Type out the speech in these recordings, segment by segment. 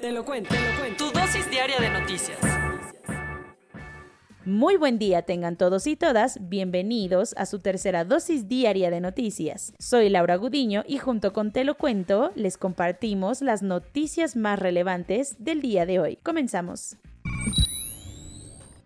Te lo cuento, te lo cuento. Tu dosis diaria de noticias. Muy buen día tengan todos y todas, bienvenidos a su tercera dosis diaria de noticias. Soy Laura Gudiño y junto con Te lo cuento les compartimos las noticias más relevantes del día de hoy. Comenzamos.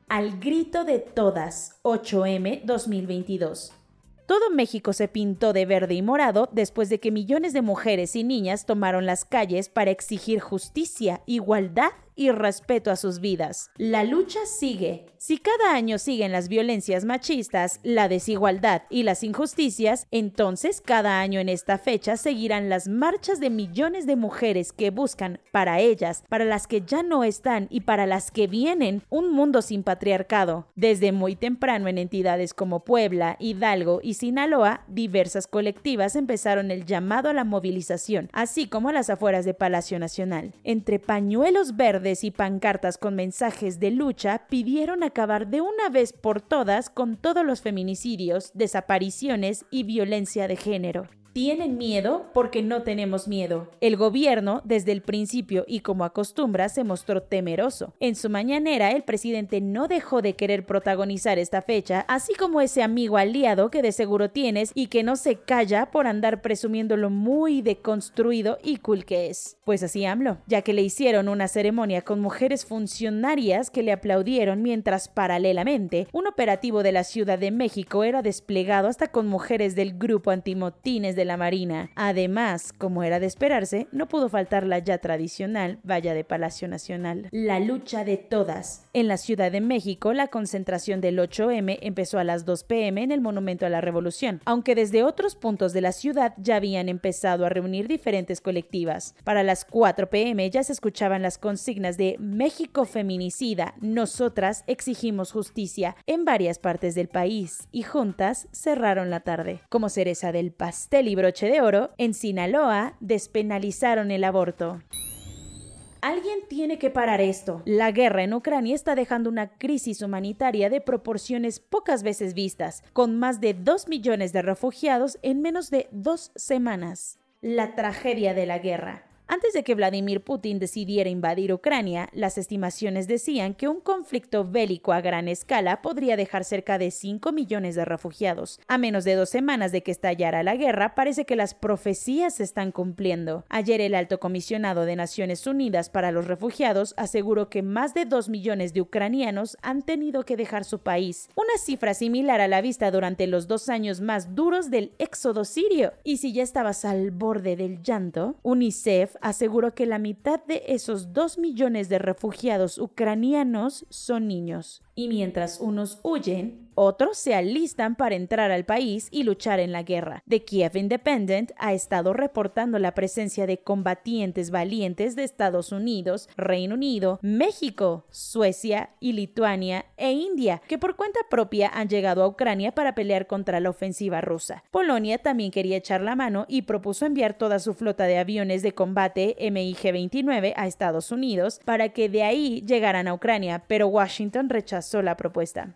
Al grito de todas, 8M 2022. Todo México se pintó de verde y morado después de que millones de mujeres y niñas tomaron las calles para exigir justicia, igualdad y respeto a sus vidas. La lucha sigue. Si cada año siguen las violencias machistas, la desigualdad y las injusticias, entonces cada año en esta fecha seguirán las marchas de millones de mujeres que buscan para ellas, para las que ya no están y para las que vienen un mundo sin patriarcado. Desde muy temprano en entidades como Puebla, Hidalgo y Sinaloa, diversas colectivas empezaron el llamado a la movilización, así como a las afueras de Palacio Nacional. Entre pañuelos verdes y pancartas con mensajes de lucha pidieron acabar de una vez por todas con todos los feminicidios, desapariciones y violencia de género. Tienen miedo porque no tenemos miedo. El gobierno, desde el principio y como acostumbra, se mostró temeroso. En su mañanera, el presidente no dejó de querer protagonizar esta fecha, así como ese amigo aliado que de seguro tienes y que no se calla por andar presumiendo lo muy deconstruido y cool que es. Pues así AMLO, ya que le hicieron una ceremonia con mujeres funcionarias que le aplaudieron mientras paralelamente un operativo de la Ciudad de México era desplegado hasta con mujeres del grupo antimotines de la Marina. Además, como era de esperarse, no pudo faltar la ya tradicional valla de Palacio Nacional. La lucha de todas. En la Ciudad de México, la concentración del 8M empezó a las 2 pm en el Monumento a la Revolución, aunque desde otros puntos de la ciudad ya habían empezado a reunir diferentes colectivas. Para las 4 pm ya se escuchaban las consignas de México feminicida, nosotras exigimos justicia en varias partes del país y juntas cerraron la tarde. Como cereza del pastel y broche de oro, en Sinaloa despenalizaron el aborto. Alguien tiene que parar esto. La guerra en Ucrania está dejando una crisis humanitaria de proporciones pocas veces vistas, con más de 2 millones de refugiados en menos de dos semanas. La tragedia de la guerra. Antes de que Vladimir Putin decidiera invadir Ucrania, las estimaciones decían que un conflicto bélico a gran escala podría dejar cerca de 5 millones de refugiados. A menos de dos semanas de que estallara la guerra, parece que las profecías se están cumpliendo. Ayer el alto comisionado de Naciones Unidas para los Refugiados aseguró que más de 2 millones de ucranianos han tenido que dejar su país, una cifra similar a la vista durante los dos años más duros del éxodo sirio. Y si ya estabas al borde del llanto, UNICEF aseguró que la mitad de esos dos millones de refugiados ucranianos son niños. Y mientras unos huyen, otros se alistan para entrar al país y luchar en la guerra. The Kiev Independent ha estado reportando la presencia de combatientes valientes de Estados Unidos, Reino Unido, México, Suecia y Lituania e India, que por cuenta propia han llegado a Ucrania para pelear contra la ofensiva rusa. Polonia también quería echar la mano y propuso enviar toda su flota de aviones de combate MiG-29 a Estados Unidos para que de ahí llegaran a Ucrania, pero Washington rechazó la propuesta.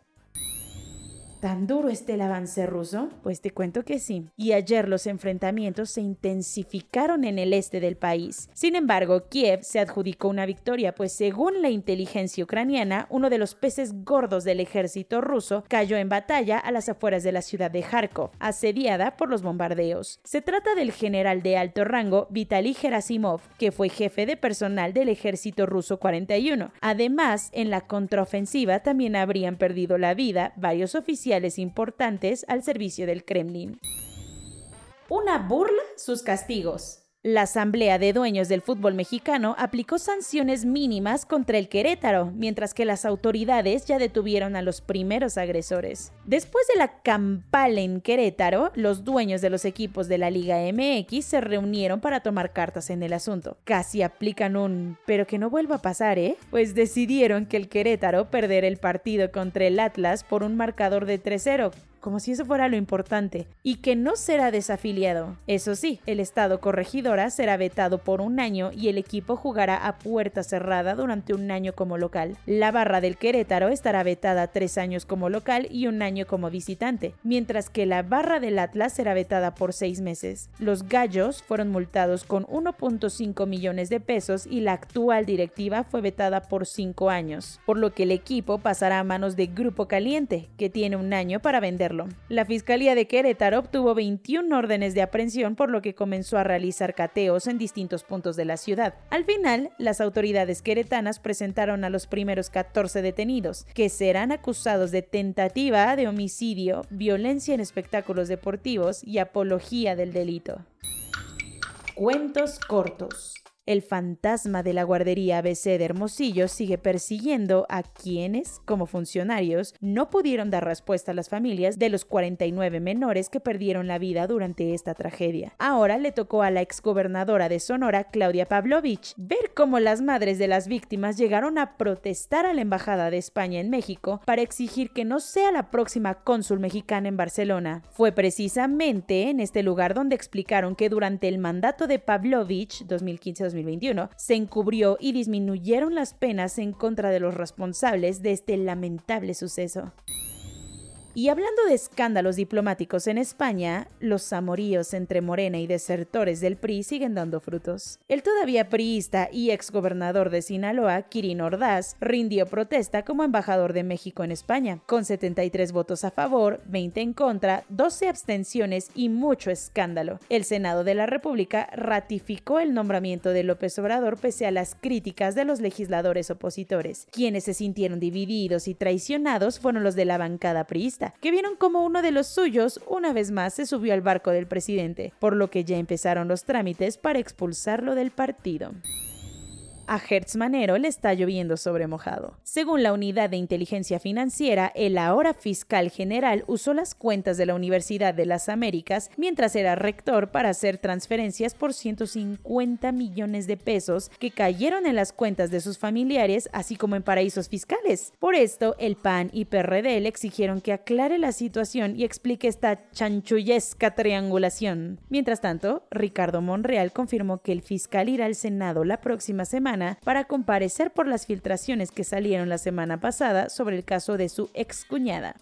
¿Tan duro está el avance ruso? Pues te cuento que sí. Y ayer los enfrentamientos se intensificaron en el este del país. Sin embargo, Kiev se adjudicó una victoria, pues según la inteligencia ucraniana, uno de los peces gordos del ejército ruso cayó en batalla a las afueras de la ciudad de Kharkov, asediada por los bombardeos. Se trata del general de alto rango Vitaly Gerasimov, que fue jefe de personal del ejército ruso 41. Además, en la contraofensiva también habrían perdido la vida varios oficiales importantes al servicio del Kremlin. Una burla sus castigos. La Asamblea de Dueños del Fútbol Mexicano aplicó sanciones mínimas contra el Querétaro, mientras que las autoridades ya detuvieron a los primeros agresores. Después de la campal en Querétaro, los dueños de los equipos de la Liga MX se reunieron para tomar cartas en el asunto. Casi aplican un pero que no vuelva a pasar, ¿eh? Pues decidieron que el Querétaro perder el partido contra el Atlas por un marcador de 3-0, como si eso fuera lo importante, y que no será desafiliado. Eso sí, el Estado corregidora será vetado por un año y el equipo jugará a puerta cerrada durante un año como local. La barra del Querétaro estará vetada tres años como local y un año como visitante, mientras que la barra del Atlas será vetada por seis meses. Los gallos fueron multados con 1.5 millones de pesos y la actual directiva fue vetada por cinco años, por lo que el equipo pasará a manos de Grupo Caliente, que tiene un año para venderlo la Fiscalía de Querétaro obtuvo 21 órdenes de aprehensión por lo que comenzó a realizar cateos en distintos puntos de la ciudad. Al final, las autoridades queretanas presentaron a los primeros 14 detenidos, que serán acusados de tentativa de homicidio, violencia en espectáculos deportivos y apología del delito. Cuentos cortos. El fantasma de la guardería ABC de Hermosillo sigue persiguiendo a quienes, como funcionarios, no pudieron dar respuesta a las familias de los 49 menores que perdieron la vida durante esta tragedia. Ahora le tocó a la exgobernadora de Sonora, Claudia Pavlovich, ver cómo las madres de las víctimas llegaron a protestar a la Embajada de España en México para exigir que no sea la próxima cónsul mexicana en Barcelona. Fue precisamente en este lugar donde explicaron que durante el mandato de Pavlovich 2015 2021, se encubrió y disminuyeron las penas en contra de los responsables de este lamentable suceso. Y hablando de escándalos diplomáticos en España, los amoríos entre Morena y desertores del PRI siguen dando frutos. El todavía priista y exgobernador de Sinaloa, Kirin Ordaz, rindió protesta como embajador de México en España, con 73 votos a favor, 20 en contra, 12 abstenciones y mucho escándalo. El Senado de la República ratificó el nombramiento de López Obrador pese a las críticas de los legisladores opositores. Quienes se sintieron divididos y traicionados fueron los de la bancada priista que vieron como uno de los suyos una vez más se subió al barco del presidente, por lo que ya empezaron los trámites para expulsarlo del partido a Hertz Manero le está lloviendo sobre mojado. Según la unidad de inteligencia financiera, el ahora fiscal general usó las cuentas de la Universidad de las Américas mientras era rector para hacer transferencias por 150 millones de pesos que cayeron en las cuentas de sus familiares, así como en paraísos fiscales. Por esto, el PAN y PRD le exigieron que aclare la situación y explique esta chanchullesca triangulación. Mientras tanto, Ricardo Monreal confirmó que el fiscal irá al Senado la próxima semana para comparecer por las filtraciones que salieron la semana pasada sobre el caso de su excuñada.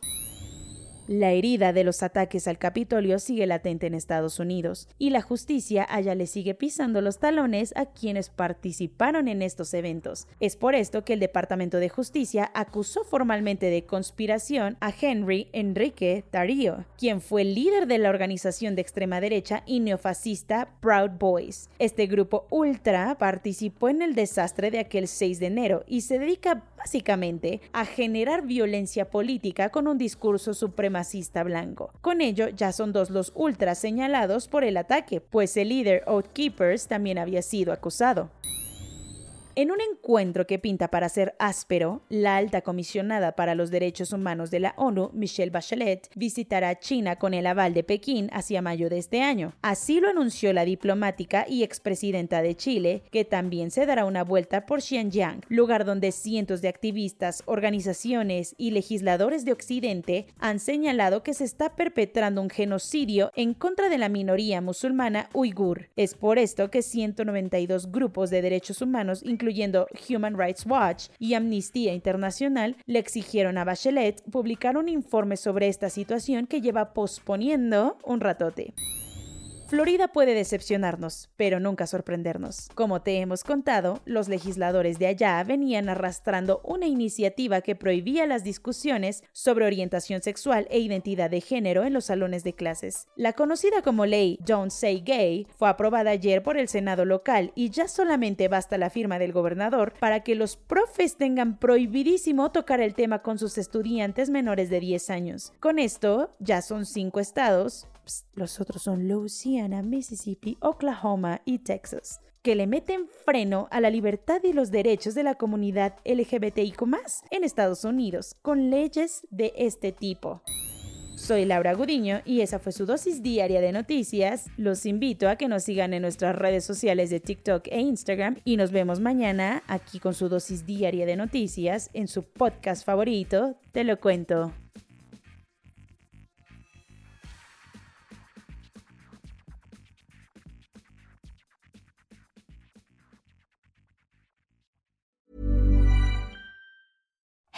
La herida de los ataques al Capitolio sigue latente en Estados Unidos y la justicia allá le sigue pisando los talones a quienes participaron en estos eventos. Es por esto que el Departamento de Justicia acusó formalmente de conspiración a Henry Enrique Tario, quien fue líder de la organización de extrema derecha y neofascista Proud Boys. Este grupo ultra participó en el desastre de aquel 6 de enero y se dedica básicamente a generar violencia política con un discurso supremacista blanco. Con ello ya son dos los ultras señalados por el ataque, pues el líder Oath Keepers también había sido acusado. En un encuentro que pinta para ser áspero, la alta comisionada para los derechos humanos de la ONU, Michelle Bachelet, visitará China con el aval de Pekín hacia mayo de este año. Así lo anunció la diplomática y expresidenta de Chile, que también se dará una vuelta por Xinjiang, lugar donde cientos de activistas, organizaciones y legisladores de Occidente han señalado que se está perpetrando un genocidio en contra de la minoría musulmana uigur. Es por esto que 192 grupos de derechos humanos, incluyendo Human Rights Watch y Amnistía Internacional, le exigieron a Bachelet publicar un informe sobre esta situación que lleva posponiendo un ratote. Florida puede decepcionarnos, pero nunca sorprendernos. Como te hemos contado, los legisladores de allá venían arrastrando una iniciativa que prohibía las discusiones sobre orientación sexual e identidad de género en los salones de clases. La conocida como ley Don't Say Gay fue aprobada ayer por el Senado local y ya solamente basta la firma del gobernador para que los profes tengan prohibidísimo tocar el tema con sus estudiantes menores de 10 años. Con esto, ya son cinco estados los otros son Louisiana, Mississippi, Oklahoma y Texas, que le meten freno a la libertad y los derechos de la comunidad LGBTIQ en Estados Unidos con leyes de este tipo. Soy Laura Gudiño y esa fue su dosis diaria de noticias. Los invito a que nos sigan en nuestras redes sociales de TikTok e Instagram y nos vemos mañana aquí con su dosis diaria de noticias en su podcast favorito, Te lo cuento.